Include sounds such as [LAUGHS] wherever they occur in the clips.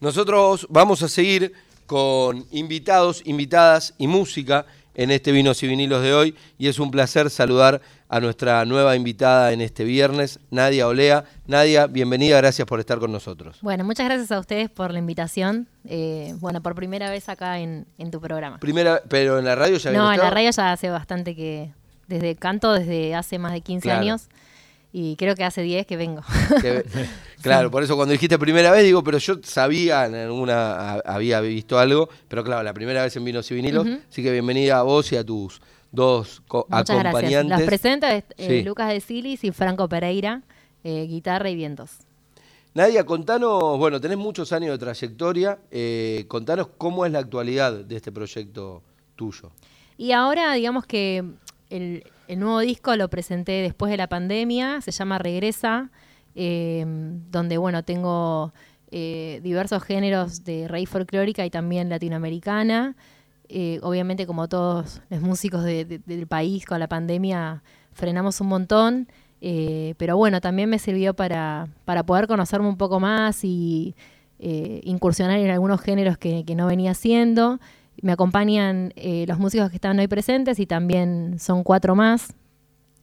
Nosotros vamos a seguir con invitados, invitadas y música en este Vinos y Vinilos de hoy y es un placer saludar a nuestra nueva invitada en este viernes, Nadia Olea. Nadia, bienvenida, gracias por estar con nosotros. Bueno, muchas gracias a ustedes por la invitación. Eh, bueno, por primera vez acá en, tu programa. Primera, pero en la radio ya No, en la radio ya hace bastante que, desde canto desde hace más de 15 años y creo que hace 10 que vengo. [LAUGHS] claro, por eso cuando dijiste primera vez, digo, pero yo sabía, en alguna había visto algo, pero claro, la primera vez en Vinos y Vinilos, así que bienvenida a vos y a tus dos Muchas acompañantes. Gracias. Las presenta eh, Lucas de Silis y Franco Pereira, eh, guitarra y vientos. Nadia, contanos, bueno, tenés muchos años de trayectoria, eh, contanos cómo es la actualidad de este proyecto tuyo. Y ahora, digamos que el, nuevo disco lo presenté después de la pandemia, se llama Regresa, eh, donde bueno, tengo eh, diversos géneros de raíz folclórica y también latinoamericana. Eh, obviamente, como todos los músicos del país con la pandemia, frenamos un montón. pero bueno, también me sirvió para, para poder conocerme un poco más y incursionar en algunos géneros que, que no venía haciendo. Me acompañan eh, los músicos que están hoy presentes y también son cuatro más.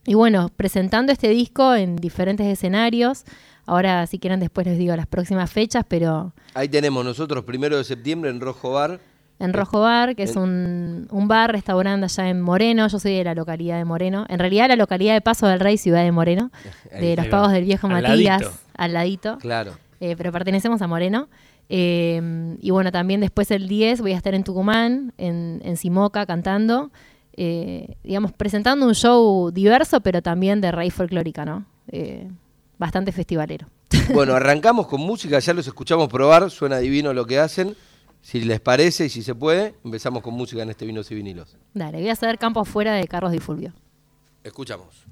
Y bueno, presentando este disco en diferentes escenarios. Ahora, si quieren, después les digo las próximas fechas, pero... Ahí tenemos nosotros, primero de septiembre, en Rojo Bar. En Rojo Bar, que es un, bar, restaurante allá en Moreno. Yo soy de la localidad de Moreno. En realidad, la localidad de Paso del Rey, ciudad de Moreno. [LAUGHS] de los pagos del viejo Matías, al ladito. Claro. Eh, pero pertenecemos a Moreno. Eh, y bueno, también después el 10 voy a estar en Tucumán, en, en Simoca, cantando, eh, digamos, presentando un show diverso, pero también de raíz folclórica, ¿no? Eh, bastante festivalero. [LAUGHS] Bueno, arrancamos con música, ya los escuchamos probar, suena divino lo que hacen. Si les parece y si se puede, empezamos con música en este Vinos y Vinilos. Dale, voy a hacer campo afuera de Carlos Di Fulvio. Escuchamos.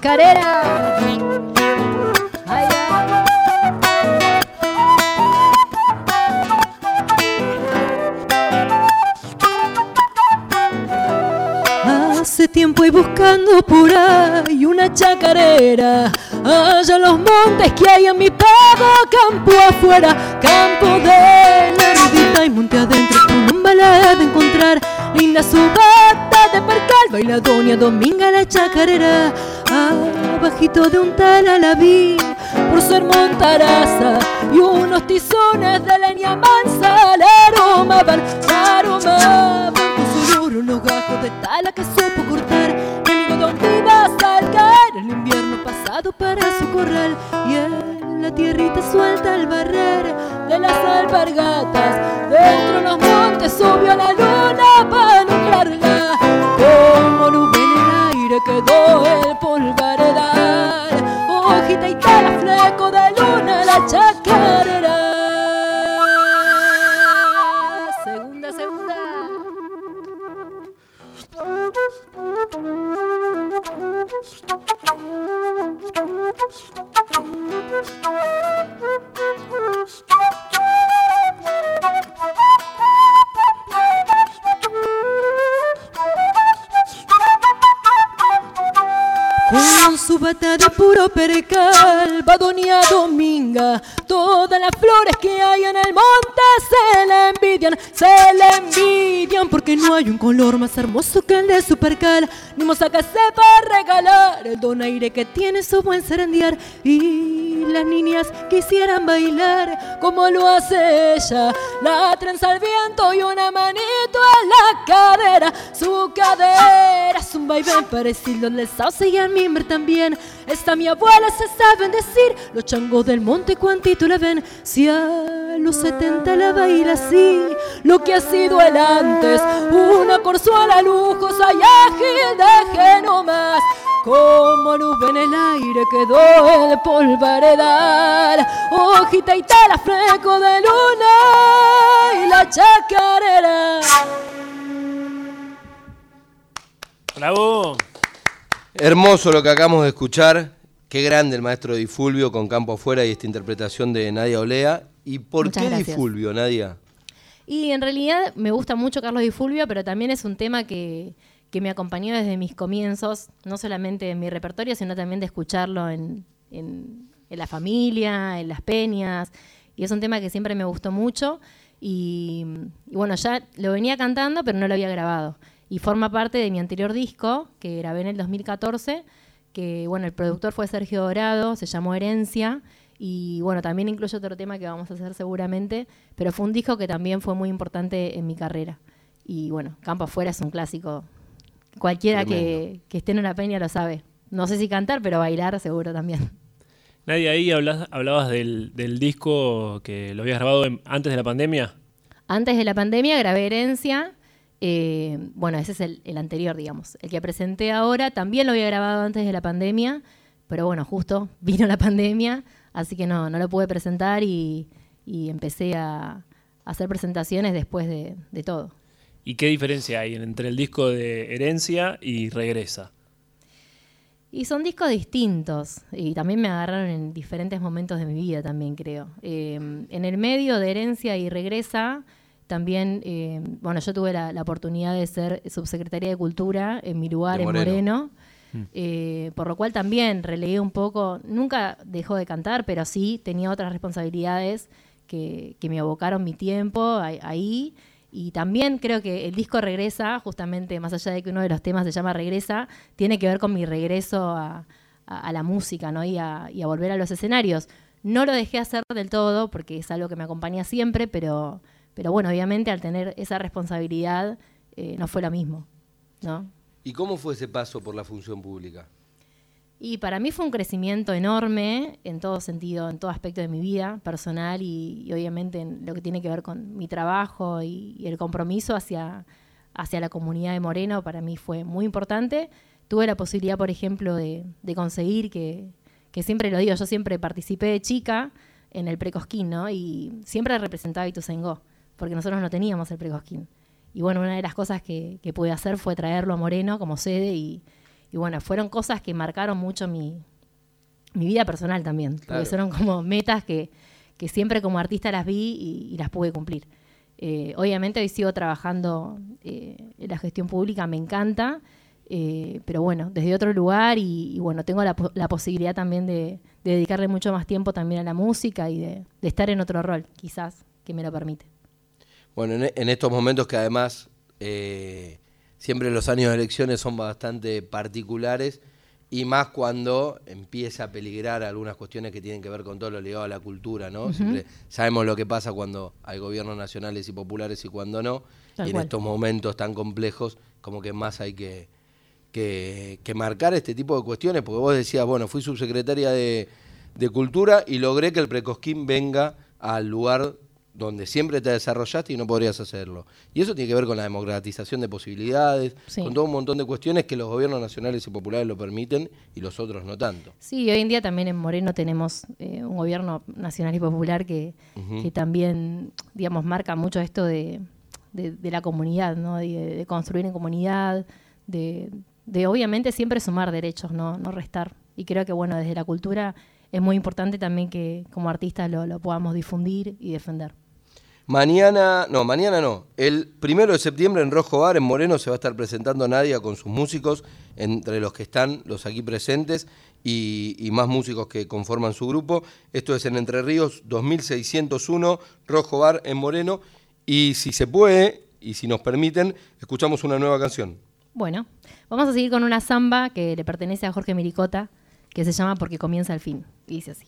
Chacarera. Hace tiempo y buscando por ahí una chacarera. Allá los montes que hay en mi pago, campo afuera, campo de la y monte adentro, con un de encontrar linda subata de percal, baila doña Dominga la chacarera. Abajito de un tal alabí, por ser montaraza y unos tizones de leña mansa, la aroma van, la aroma con su unos gajos de tala que supo cortar, amigo donde ibas al caer el invierno pasado para su corral y en la tierrita suelta al barrer de las alpargatas, dentro de los montes subió la luna puro percal, va Dominga. Todas las flores que hay en el monte se le envidian, se le envidian, porque no hay un color más hermoso que el de su percal. Ni moza que sepa regalar el donaire que tiene su buen serendiar. Y las niñas quisieran bailar como lo hace ella. La trenza al viento y una manito en la cadera. Su cadera es un vaivén parecido al sauce y al mimbre también. Esta mi abuela se sabe decir, los changos del monte cuantito la ven. Si a los 70 la baila así, lo que ha sido el antes, una corzuela lujosa y ágil deje más Como nube en el aire quedó el polvaredal, hojita y tala, fleco de luna y la chacarera. ¡Bravo! Hermoso lo que acabamos de escuchar. Qué grande el maestro Di Fulvio con Campo Afuera y esta interpretación de Nadia Olea. ¿Y por Muchas qué gracias. Di Fulvio, Nadia? Y en realidad me gusta mucho Carlos Di Fulvio, pero también es un tema que, que me acompañó desde mis comienzos, no solamente en mi repertorio, sino también de escucharlo en, en- la familia, en las peñas. Y es un tema que siempre me gustó mucho. Y, y bueno, ya lo venía cantando, pero no lo había grabado. Y forma parte de mi anterior disco, que grabé en el 2014, que bueno, el productor fue Sergio Dorado, se llamó Herencia. Y bueno, también incluye otro tema que vamos a hacer seguramente, pero fue un disco que también fue muy importante en mi carrera. Y bueno, Campo Afuera es un clásico. Cualquiera que, esté en una peña lo sabe. No sé si cantar, pero bailar seguro también. Nadie ahí hablas- hablabas del, del disco que lo habías grabado en- antes de la pandemia. Antes de la pandemia grabé Herencia. eh, bueno, ese es el, el anterior, digamos. El que presenté ahora también lo había grabado antes de la pandemia, pero bueno, justo [LAUGHS] vino la pandemia, así que no, no lo pude presentar y, y empecé a, a hacer presentaciones después de, de todo. ¿Y qué diferencia hay entre el disco de Herencia y Regresa? Y son discos distintos y también me agarraron en diferentes momentos de mi vida también creo. Eh, en el medio de Herencia y Regresa, también, eh, bueno, yo tuve la, la oportunidad de ser subsecretaria de Cultura en mi lugar en Moreno. Moreno, eh, por lo cual también relegué un poco, nunca dejó de cantar, pero sí tenía otras responsabilidades que, que me abocaron mi tiempo ahí. Y también creo que el disco Regresa, justamente más allá de que uno de los temas se llama Regresa, tiene que ver con mi regreso a, la música ¿no? y, a, y a volver a los escenarios. No lo dejé hacer del todo porque es algo que me acompaña siempre, pero, pero bueno, obviamente al tener esa responsabilidad eh, no fue lo mismo. ¿no? ¿Y cómo fue ese paso por la función pública? Y para mí fue un crecimiento enorme en todo sentido, en todo aspecto de mi vida personal y, obviamente en lo que tiene que ver con mi trabajo y, el compromiso hacia, hacia la comunidad de Moreno para mí fue muy importante. Tuve la posibilidad, por ejemplo, de, de conseguir que, que siempre lo digo, yo siempre participé de chica en el precosquín, ¿no? Y siempre representaba a Ituzaingó, porque nosotros no teníamos el precosquín. Y bueno, una de las cosas que, que pude hacer fue traerlo a Moreno como sede y, y bueno, fueron cosas que marcaron mucho mi, mi vida personal también, Claro. porque fueron como metas que, que siempre como artista las vi y, y las pude cumplir. Eh, obviamente hoy sigo trabajando eh, en la gestión pública, me encanta, eh, pero bueno, desde otro lugar y, y bueno, tengo la, po- la posibilidad también de, de dedicarle mucho más tiempo también a la música y de, de estar en otro rol, quizás, que me lo permite. Bueno, en, en estos momentos que además siempre los años de elecciones son bastante particulares y más cuando empieza a peligrar algunas cuestiones que tienen que ver con todo lo ligado a la cultura, ¿no? Siempre sabemos lo que pasa cuando hay gobiernos nacionales y populares y cuando no. Tal y en cual. estos momentos tan complejos, como que más hay que, que, que marcar este tipo de cuestiones, porque vos decías, bueno, fui subsecretaria de, de Cultura y logré que el Precosquín venga al lugar donde siempre te desarrollaste y no podrías hacerlo. Y eso tiene que ver con la democratización de posibilidades, Sí. con todo un montón de cuestiones que los gobiernos nacionales y populares lo permiten y los otros no tanto. Sí, hoy en día también en Moreno tenemos eh, un gobierno nacional y popular que, que también, digamos, marca mucho esto de, de- de la comunidad, ¿no? De, de construir en comunidad, de, de obviamente siempre sumar derechos, ¿no? no restar. Y creo que, bueno, desde la cultura es muy importante también que como artistas lo, lo podamos difundir y defender. Mañana, no, mañana no. El primero de septiembre en Rojo Bar, en Moreno, se va a estar presentando Nadia con sus músicos, entre los que están los aquí presentes y, más músicos que conforman su grupo. Esto es en Entre Ríos 2601, Rojo Bar en Moreno. Y si se puede, y si nos permiten, escuchamos una nueva canción. Bueno, vamos a seguir con una samba que le pertenece a Jorge Miricota, que se llama Porque comienza el fin. Y dice así.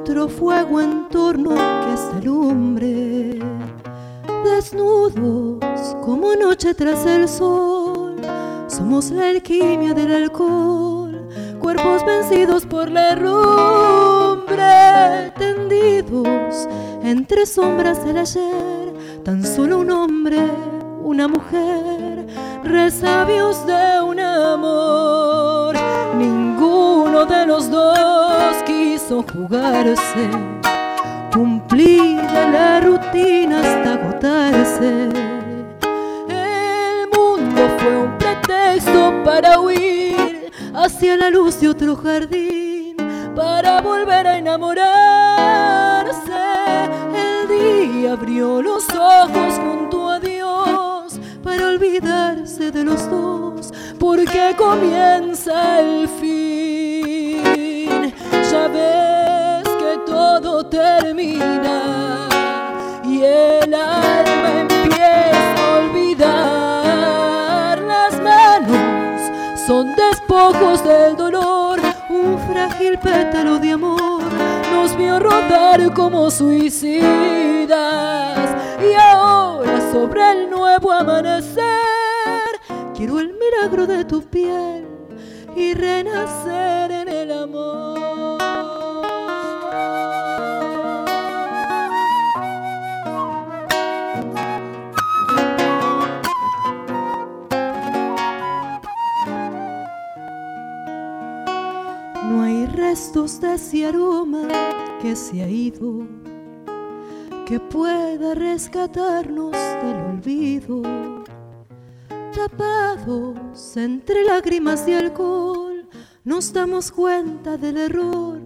Otro fuego en torno que esta lumbre. Desnudos como noche tras el sol, Somos la alquimia del alcohol, cuerpos vencidos por la herrumbre, tendidos entre sombras del ayer, tan solo un hombre, una mujer, resabios de un amor. Ninguno de los dos jugarse, cumplir la rutina hasta agotarse. El mundo fue un pretexto para huir hacia la luz de otro jardín, para volver a enamorarse. El día abrió los ojos junto a Dios para olvidarse de los dos, porque comienza el fin. Ya ves que todo termina y el alma empieza a olvidar. Las manos son despojos del dolor, un frágil pétalo de amor nos vio rodar como suicidas y ahora sobre el nuevo amanecer quiero el milagro de tu piel y renacer en el amor. Hay restos de ese aroma que se ha ido, que pueda rescatarnos del olvido. Tapados entre lágrimas y alcohol, nos damos cuenta del error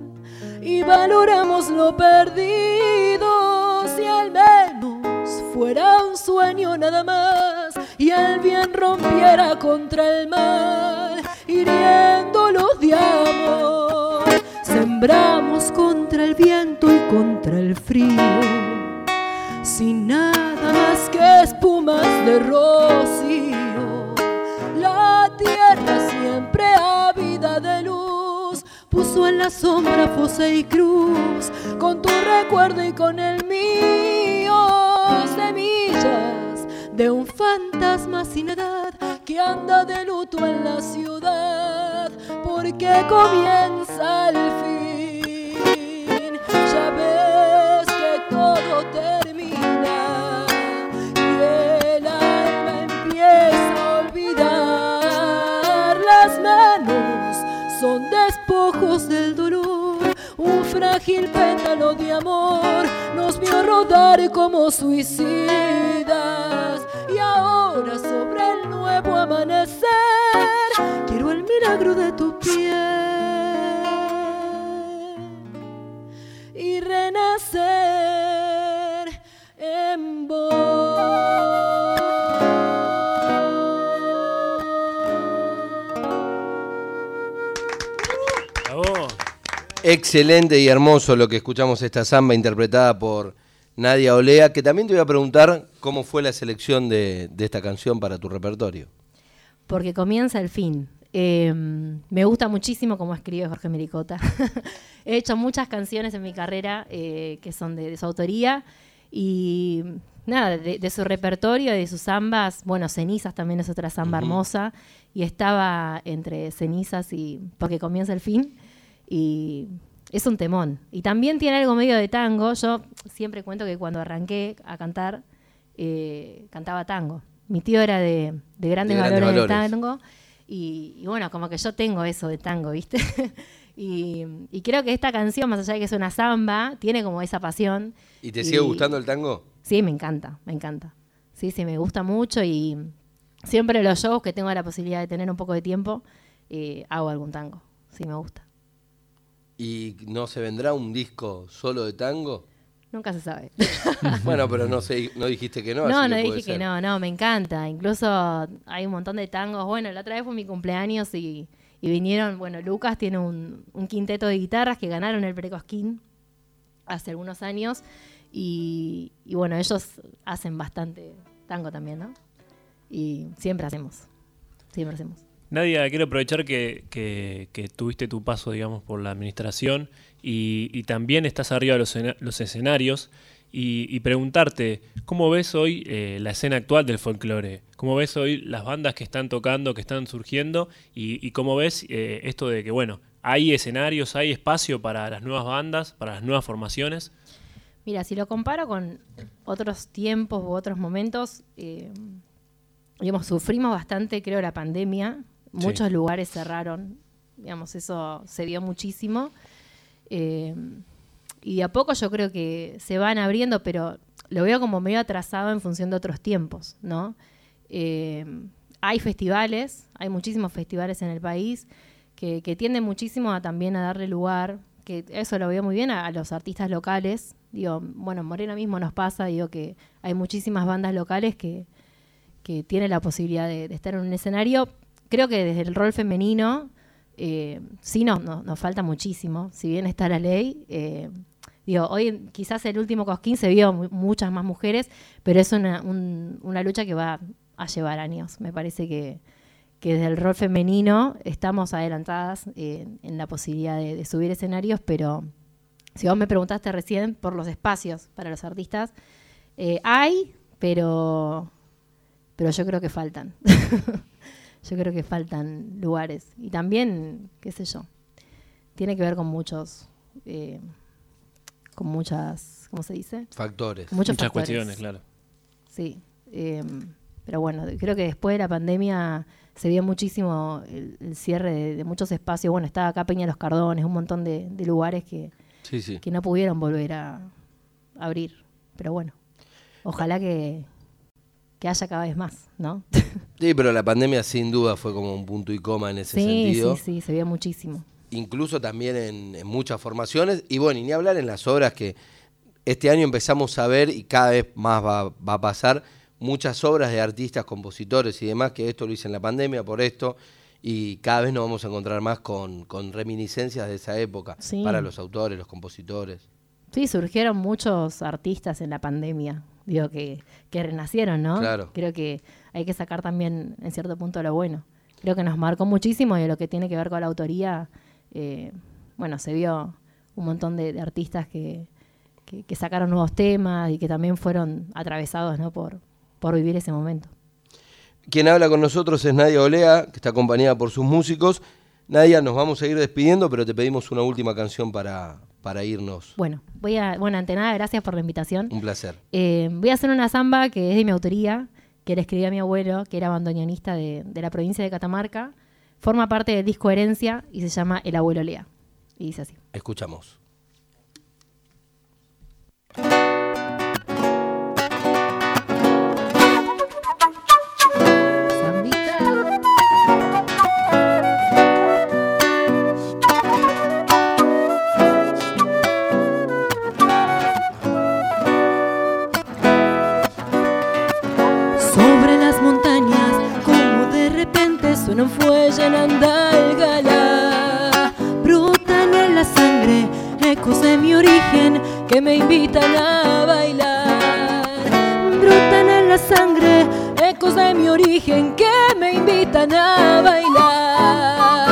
y valoramos lo perdido. Si al menos fuera un sueño nada más y el bien rompiera contra el mal, hiriéndolos de amor. Sembramos contra el viento y contra el frío, sin nada más que espumas de rocío. La tierra siempre ávida de luz puso en la sombra fosa y cruz, con tu recuerdo y con el mío, semillas de un fantasma sin edad que anda de luto en la ciudad, porque comienza el fin. Ya ves que todo termina y el alma empieza a olvidar. Las manos son despojos del dolor, un frágil pétalo de amor nos vio rodar como suicidas y ahora sobre el nuevo amanecer quiero el milagro de tu piel y renacer en vos. Excelente y hermoso lo que escuchamos esta samba interpretada por Nadia Olea, que también te voy a preguntar cómo fue la selección de, de esta canción para tu repertorio. Porque comienza el fin. Eh, me gusta muchísimo cómo escribe Jorge Mericota. [LAUGHS] He hecho muchas canciones en mi carrera eh, que son de, de su autoría y nada, de, de su repertorio, de sus zambas. Bueno, Cenizas también es otra zamba hermosa y estaba entre Cenizas y porque comienza el fin y es un temón. Y también tiene algo medio de tango. Yo siempre cuento que cuando arranqué a cantar eh, cantaba tango. Mi tío era de, de grandes De grandes valores, del tango y, y bueno, como que yo tengo eso de tango, ¿viste? [LAUGHS] y, y creo que esta canción, más allá de que es una samba, tiene como esa pasión. ¿Y te sigue gustando el tango? Sí, me encanta, me encanta. Sí, sí, me gusta mucho y siempre los shows que tengo la posibilidad de tener un poco de tiempo, eh, hago algún tango. Sí, me gusta. ¿Y no se vendrá un disco solo de tango? Nunca se sabe. [LAUGHS] bueno, pero no sé, no dijiste que no. No, así no dije que no, no, me encanta. Incluso hay un montón de tangos. Bueno, la otra vez fue mi cumpleaños y, y vinieron, bueno, Lucas tiene un, un quinteto de guitarras que ganaron el Precosquín hace algunos años y, y bueno, ellos hacen bastante tango también, ¿no? Y siempre hacemos, siempre hacemos. Nadia, quiero aprovechar que, que- tuviste tu paso, digamos, por la administración y, también estás arriba de los, escena- los escenarios y, preguntarte, ¿cómo ves hoy eh, la escena actual del folclore? ¿Cómo ves hoy las bandas que están tocando, que están surgiendo? Y, y cómo ves eh, esto de que, bueno, hay escenarios, hay espacio para las nuevas bandas, para las nuevas formaciones? Mira, si lo comparo con otros tiempos u otros momentos, eh, digamos, sufrimos bastante, creo, la pandemia. Muchos lugares cerraron, digamos, eso se vio muchísimo. Eh, y de a poco yo creo que se van abriendo, pero lo veo como medio atrasado en función de otros tiempos, ¿no? Eh, hay festivales, hay muchísimos festivales en el país que, tienden muchísimo a también a darle lugar, que eso lo veo muy bien a, los artistas locales. Digo, bueno, en Morena mismo nos pasa, digo que hay muchísimas bandas locales que, que tienen la posibilidad de estar en un escenario. Creo que desde el rol femenino eh, sí no, no- nos falta muchísimo, si bien está la ley. eh, digo, hoy quizás el último Cosquín se vio mu- muchas más mujeres, pero es una, un- una lucha que va a llevar años. Me parece que, que desde el rol femenino estamos adelantadas eh, en la posibilidad de, de subir escenarios, pero si vos me preguntaste recién por los espacios para los artistas, hay, pero, pero yo creo que faltan. [LAUGHS] yo creo que faltan lugares. Y también, qué sé yo, tiene que ver con muchos, eh, con muchas, ¿cómo se dice? Factores. Muchos Muchas factores. cuestiones, claro. Sí. eh, pero bueno, creo que después de la pandemia se vio muchísimo el, el cierre de, de muchos espacios. Bueno, estaba acá Peña Los Cardones, un montón de, de lugares que, Sí, sí. que no pudieron volver a abrir. Pero bueno, ojalá que, que haya cada vez más, ¿no? Sí, pero la pandemia sin duda fue como un punto y coma en ese sí, sentido. sí, sí, se vio muchísimo. incluso también en, en muchas formaciones, y bueno, y ni hablar en las obras que este año empezamos a ver y cada vez más va, va a pasar, muchas obras de artistas, compositores y demás, que esto lo hice en la pandemia por esto, y cada vez nos vamos a encontrar más con, con reminiscencias de esa época, Sí. para los autores, los compositores. Sí, surgieron muchos artistas en la pandemia, digo, que, que renacieron, ¿no? Claro. Creo que hay que sacar también, en cierto punto, lo bueno. Creo que nos marcó muchísimo y lo que tiene que ver con la autoría, eh, bueno, se vio un montón de, de artistas que, que, que sacaron nuevos temas y que también fueron atravesados, ¿no? Por, por vivir ese momento. Quien habla con nosotros es Nadia Olea, que está acompañada por sus músicos. Nadia, nos vamos a ir despidiendo, pero te pedimos una última canción para, para irnos. Bueno, voy a, bueno, ante nada, gracias por la invitación. Un placer. Eh, voy a hacer una samba que es de mi autoría, que le escribí a mi abuelo, que era bandoneonista de, de la provincia de Catamarca. Forma parte del disco Herencia y se llama El abuelo Lea. Y dice así. Escuchamos. Un fuelle en Andalgalá. Brotan en la sangre ecos de mi origen que me invitan a bailar. Brotan en la sangre ecos de mi origen que me invitan a bailar.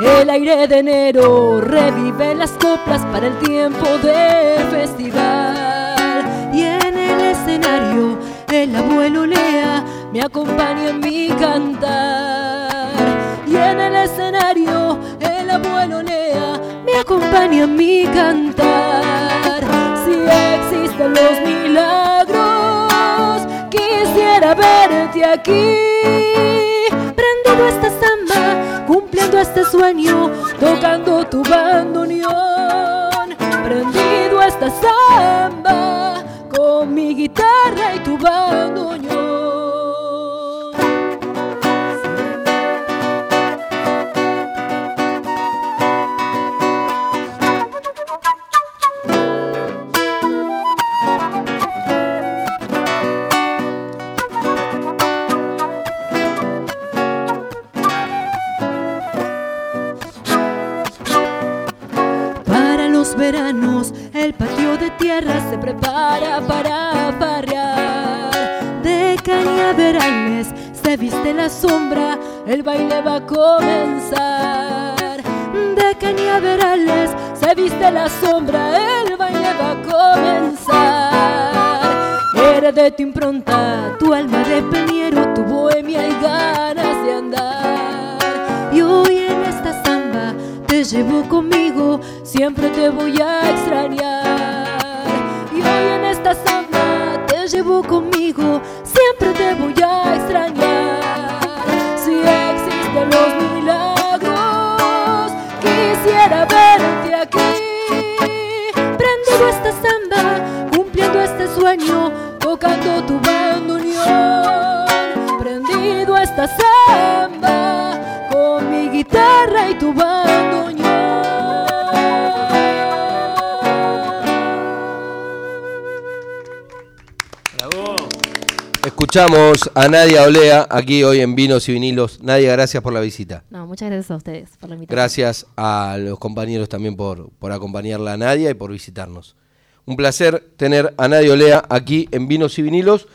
El aire de enero revive las coplas para el tiempo del festival. Y en el escenario el abuelo Lea me acompaña en mi cantar. En el escenario el abuelo Lea me acompaña en mi cantar. Si existen los milagros, quisiera verte aquí. Prendido esta samba, cumpliendo este sueño, tocando tu bandoneón. Tierra se prepara para farrear. De cañaverales se viste la sombra, el baile va a comenzar. De cañaverales se viste la sombra, el baile va a comenzar. fuera de tu impronta, tu alma de peñero, tu bohemia y ganas de andar. Y hoy en esta samba te llevo conmigo, siempre te voy a extrañar. Y hoy en esta samba te llevo conmigo, siempre te voy a extrañar. Si existen los milagros, quisiera verte aquí. Prendido esta samba, cumpliendo este sueño, tocando tu Escuchamos a Nadia Olea aquí hoy en Vinos y Vinilos. Nadia, gracias por la visita. No, muchas gracias a ustedes por la invitación. Gracias a los compañeros también por, por acompañarla a Nadia y por visitarnos. Un placer tener a Nadia Olea aquí en Vinos y Vinilos.